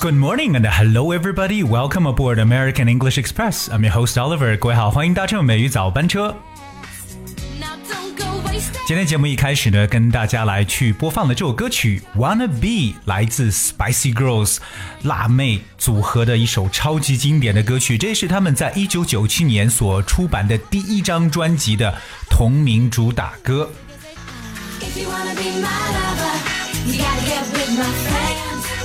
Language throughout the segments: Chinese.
Good morning and hello everybody. Welcome aboard American English Express. I'm your host Oliver. 各位好，欢迎搭乘美语早班车。今天节目一开始呢，跟大家来去播放的这首歌曲《Wanna Be》，来自 Spicy Girls 辣妹组合的一首超级经典的歌曲。这是他们在一九九七年所出版的第一张专辑的同名主打歌。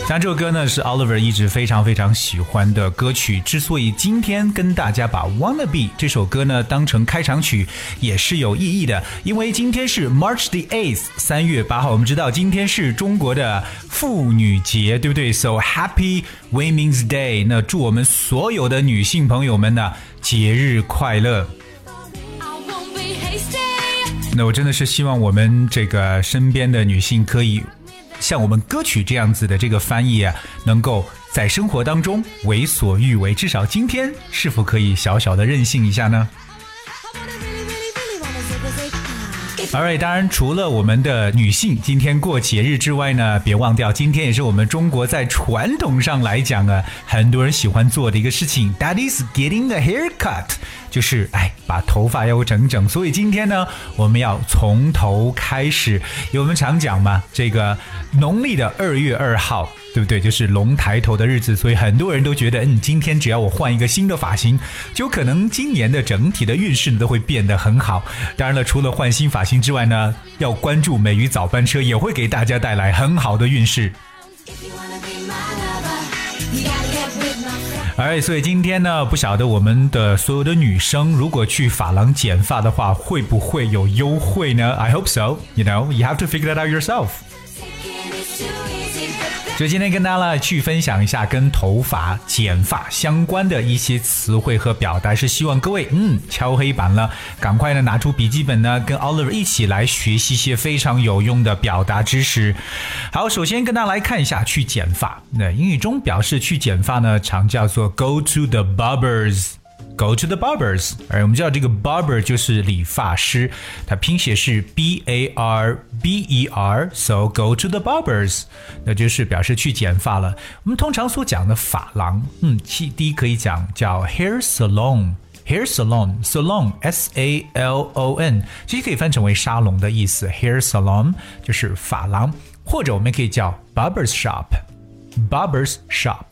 像这首歌呢，是 Oliver 一直非常非常喜欢的歌曲。之所以今天跟大家把《Wanna Be》这首歌呢当成开场曲，也是有意义的。因为今天是 March the Eighth，三月八号。我们知道今天是中国的妇女节，对不对？So Happy Women's Day！那祝我们所有的女性朋友们呢节日快乐。那我真的是希望我们这个身边的女性可以。像我们歌曲这样子的这个翻译啊，能够在生活当中为所欲为，至少今天是否可以小小的任性一下呢？？Alright，当然除了我们的女性今天过节日之外呢，别忘掉今天也是我们中国在传统上来讲啊，很多人喜欢做的一个事情，That is getting a haircut。就是哎，把头发要整整，所以今天呢，我们要从头开始。因为我们常讲嘛，这个农历的二月二号，对不对？就是龙抬头的日子，所以很多人都觉得，嗯，今天只要我换一个新的发型，就可能今年的整体的运势都会变得很好。当然了，除了换新发型之外呢，要关注美语早班车，也会给大家带来很好的运势。哎，所以今天呢，不晓得我们的所有的女生，如果去发廊剪发的话，会不会有优惠呢？I hope so. You know, you have to figure that out yourself. 所以今天跟大家来去分享一下跟头发剪发相关的一些词汇和表达，是希望各位嗯敲黑板了，赶快呢拿出笔记本呢，跟 Oliver 一起来学习一些非常有用的表达知识。好，首先跟大家来看一下去剪发，那英语中表示去剪发呢，常叫做 go to the barbers。Go to the barbers，而我们知道这个 barber 就是理发师，它拼写是 b a r b e r，so go to the barbers，那就是表示去剪发了。我们通常所讲的发廊，嗯，第一可以讲叫 hair salon，hair salon，salon，s a l o n，其实可以翻成为沙龙的意思，hair salon 就是发廊，或者我们可以叫 barbers shop，barbers shop。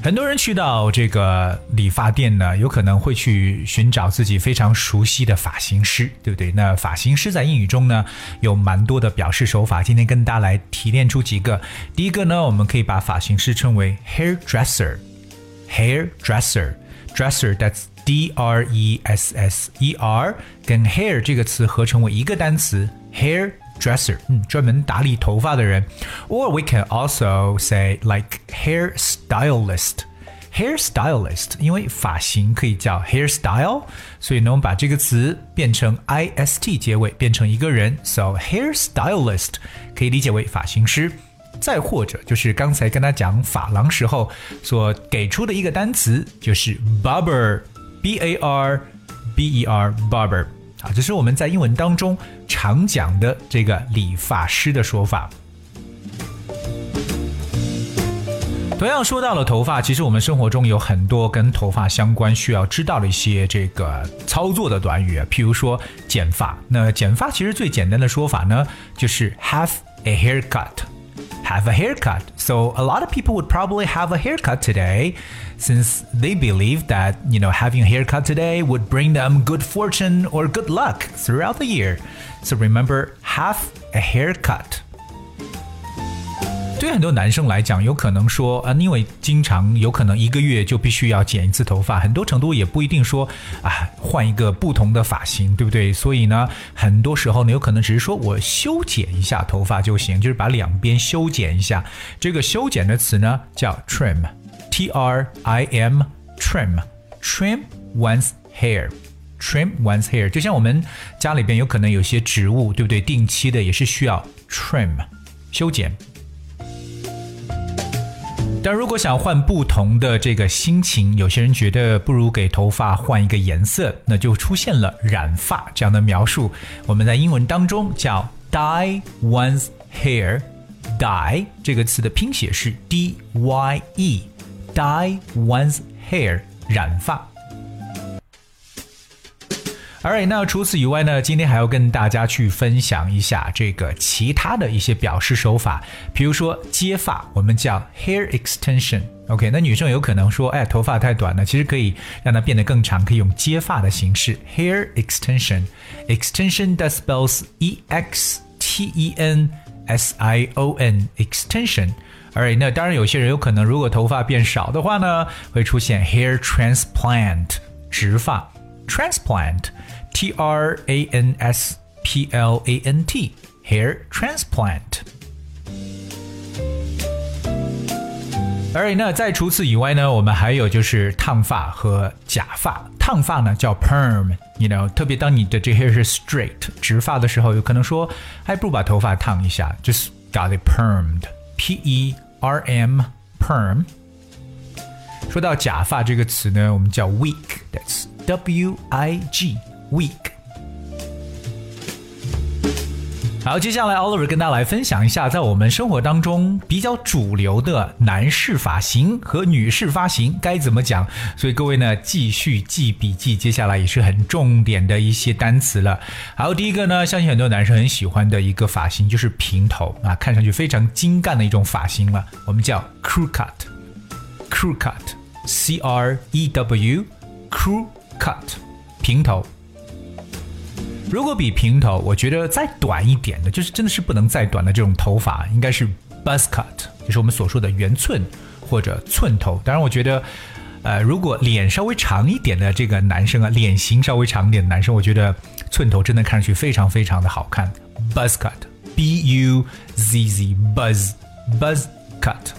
很多人去到这个理发店呢，有可能会去寻找自己非常熟悉的发型师，对不对？那发型师在英语中呢，有蛮多的表示手法。今天跟大家来提炼出几个。第一个呢，我们可以把发型师称为 hairdresser，hairdresser，dresser，that's d r e s s e r，跟 hair 这个词合成为一个单词 hair。dresser，嗯，专门打理头发的人，or we can also say like hair stylist。hair stylist，因为发型可以叫 hairstyle，所以呢，我们把这个词变成 i s t 结尾，变成一个人，so hair stylist 可以理解为发型师。再或者就是刚才跟他讲发廊时候所给出的一个单词，就是 barber，b a r b e r barber。 啊，这是我们在英文当中常讲的这个理发师的说法。同样说到了头发，其实我们生活中有很多跟头发相关需要知道的一些这个操作的短语，譬如说剪发。那剪发其实最简单的说法呢，就是 have a haircut。Have a haircut. So a lot of people would probably have a haircut today since they believe that, you know, having a haircut today would bring them good fortune or good luck throughout the year. So remember, have a haircut. 对很多男生来讲，有可能说啊，因为经常有可能一个月就必须要剪一次头发，很多程度也不一定说啊换一个不同的发型，对不对？所以呢，很多时候呢，有可能只是说我修剪一下头发就行，就是把两边修剪一下。这个修剪的词呢叫 trim，t r i m，trim，trim one's hair，trim one's hair，就像我们家里边有可能有些植物，对不对？定期的也是需要 trim 修剪。那如果想换不同的这个心情，有些人觉得不如给头发换一个颜色，那就出现了染发这样的描述。我们在英文当中叫 dye one's hair。dye 这个词的拼写是 d y e，dye one's hair 染发。Alright，那除此以外呢，今天还要跟大家去分享一下这个其他的一些表示手法，比如说接发，我们叫 hair extension。OK，那女生有可能说，哎，头发太短了，其实可以让它变得更长，可以用接发的形式 hair extension。Extension that spells E X T E N S I O N extension。Alright，那当然有些人有可能，如果头发变少的话呢，会出现 hair transplant 植发 transplant。T R A N S P L A N T hair transplant。而那在除此以外呢，我们还有就是烫发和假发。烫发呢叫 perm，you know，特别当你的这 hair 是 straight 直发的时候，有可能说还不如把头发烫一下，just got it permed，P E R M perm。说到假发这个词呢，我们叫 wig，that's W I G。week。好，接下来 Oliver 跟大家来分享一下，在我们生活当中比较主流的男士发型和女士发型该怎么讲。所以各位呢，继续记笔记，接下来也是很重点的一些单词了。好，第一个呢，相信很多男生很喜欢的一个发型就是平头啊，看上去非常精干的一种发型了，我们叫 crew cut，crew cut，C R E W，crew cut，平头。如果比平头，我觉得再短一点的，就是真的是不能再短的这种头发，应该是 buzz cut，就是我们所说的圆寸或者寸头。当然，我觉得，呃，如果脸稍微长一点的这个男生啊，脸型稍微长一点的男生，我觉得寸头真的看上去非常非常的好看。buzz cut，b u z z buzz buzz cut。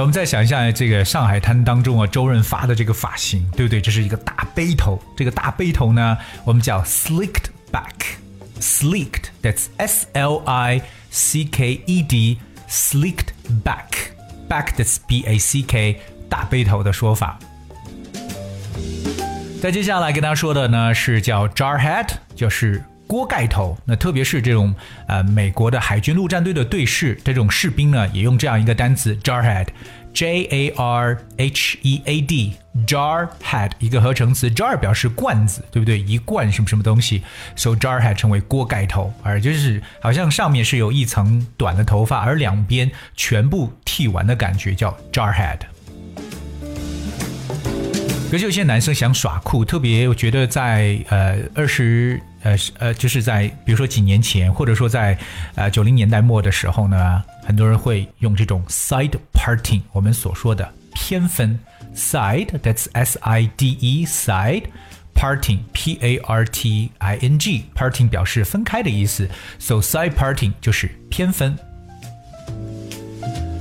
我们再想一下这个上海滩当中啊，周润发的这个发型，对不对？这是一个大背头，这个大背头呢，我们叫 slicked back，slicked，that's S L I C K E D，slicked back，back that's B A C K，大背头的说法。再接下来跟大家说的呢是叫 jar head，就是。锅盖头，那特别是这种呃美国的海军陆战队的队士，这种士兵呢，也用这样一个单词 jarhead，J A R H E A D，jarhead 一个合成词，jar 表示罐子，对不对？一罐什么什么东西，so jarhead 成为锅盖头，而就是好像上面是有一层短的头发，而两边全部剃完的感觉，叫 jarhead。可是有些男生想耍酷，特别我觉得在呃二十呃呃就是在比如说几年前，或者说在呃九零年代末的时候呢，很多人会用这种 side parting，我们所说的偏分 side，that's s i d e side parting p a r t i n g parting 表示分开的意思，so side parting 就是偏分。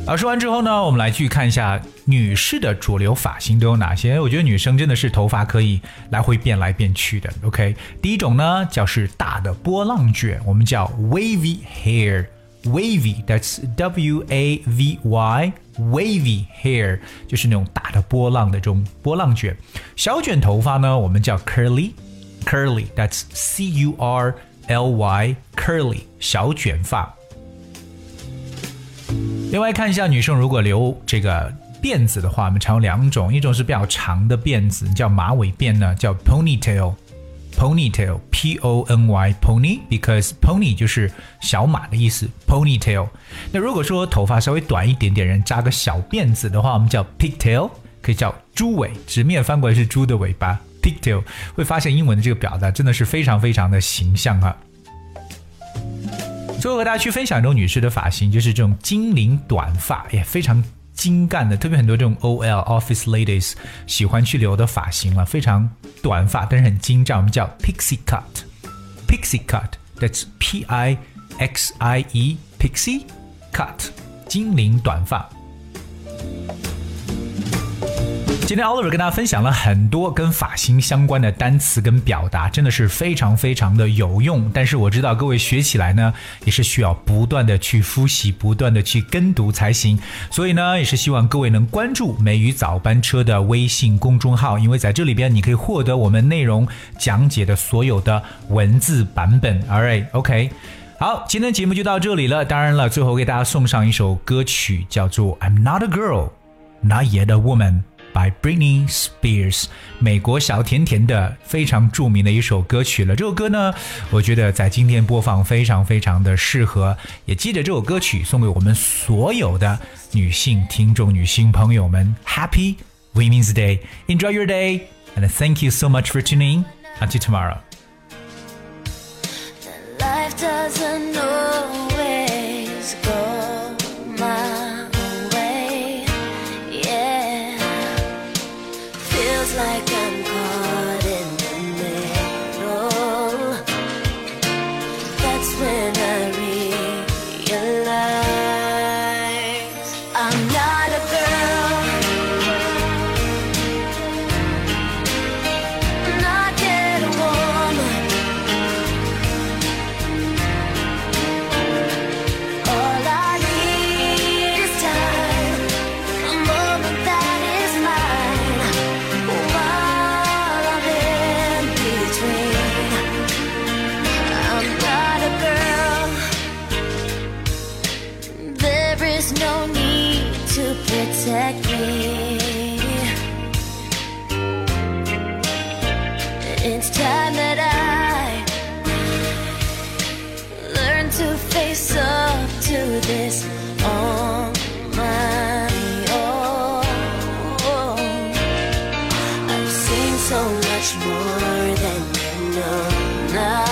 好，说完之后呢，我们来去看一下女士的主流发型都有哪些。我觉得女生真的是头发可以来回变来变去的。OK，第一种呢叫是大的波浪卷，我们叫 wavy hair，wavy，that's W A V Y，wavy hair 就是那种大的波浪的这种波浪卷。小卷头发呢，我们叫 curly，curly，that's C U R L Y，curly 小卷发。另外看一下女生如果留这个辫子的话，我们常有两种，一种是比较长的辫子，叫马尾辫呢，叫 ponytail，ponytail，p o n y pony，because pony 就是小马的意思，ponytail。那如果说头发稍微短一点点，人扎个小辫子的话，我们叫 pigtail，可以叫猪尾，直面翻过来是猪的尾巴，pigtail。会发现英文的这个表达真的是非常非常的形象啊。最后和大家去分享一种女士的发型，就是这种精灵短发，也非常精干的，特别很多这种 OL office ladies 喜欢去留的发型了，非常短发，但是很精湛，我们叫 pixie cut，pixie cut，that's P I X I E pixie cut，精灵短发。今天 Oliver 跟大家分享了很多跟发型相关的单词跟表达，真的是非常非常的有用。但是我知道各位学起来呢，也是需要不断的去复习，不断的去跟读才行。所以呢，也是希望各位能关注美语早班车的微信公众号，因为在这里边你可以获得我们内容讲解的所有的文字版本。All right, OK。好，今天节目就到这里了。当然了，最后给大家送上一首歌曲，叫做《I'm Not a Girl, Not Yet a Woman》by Britney Spears，美国小甜甜的非常着名的一首歌曲了。这首歌呢，我觉得在今天播放非常非常的适合。也记得这首歌曲送给我们所有的女性听众、女性朋友们，Happy Women's Day! Enjoy your day, and thank you so much for tuning. Until tomorrow. doesn't always so much more than you know.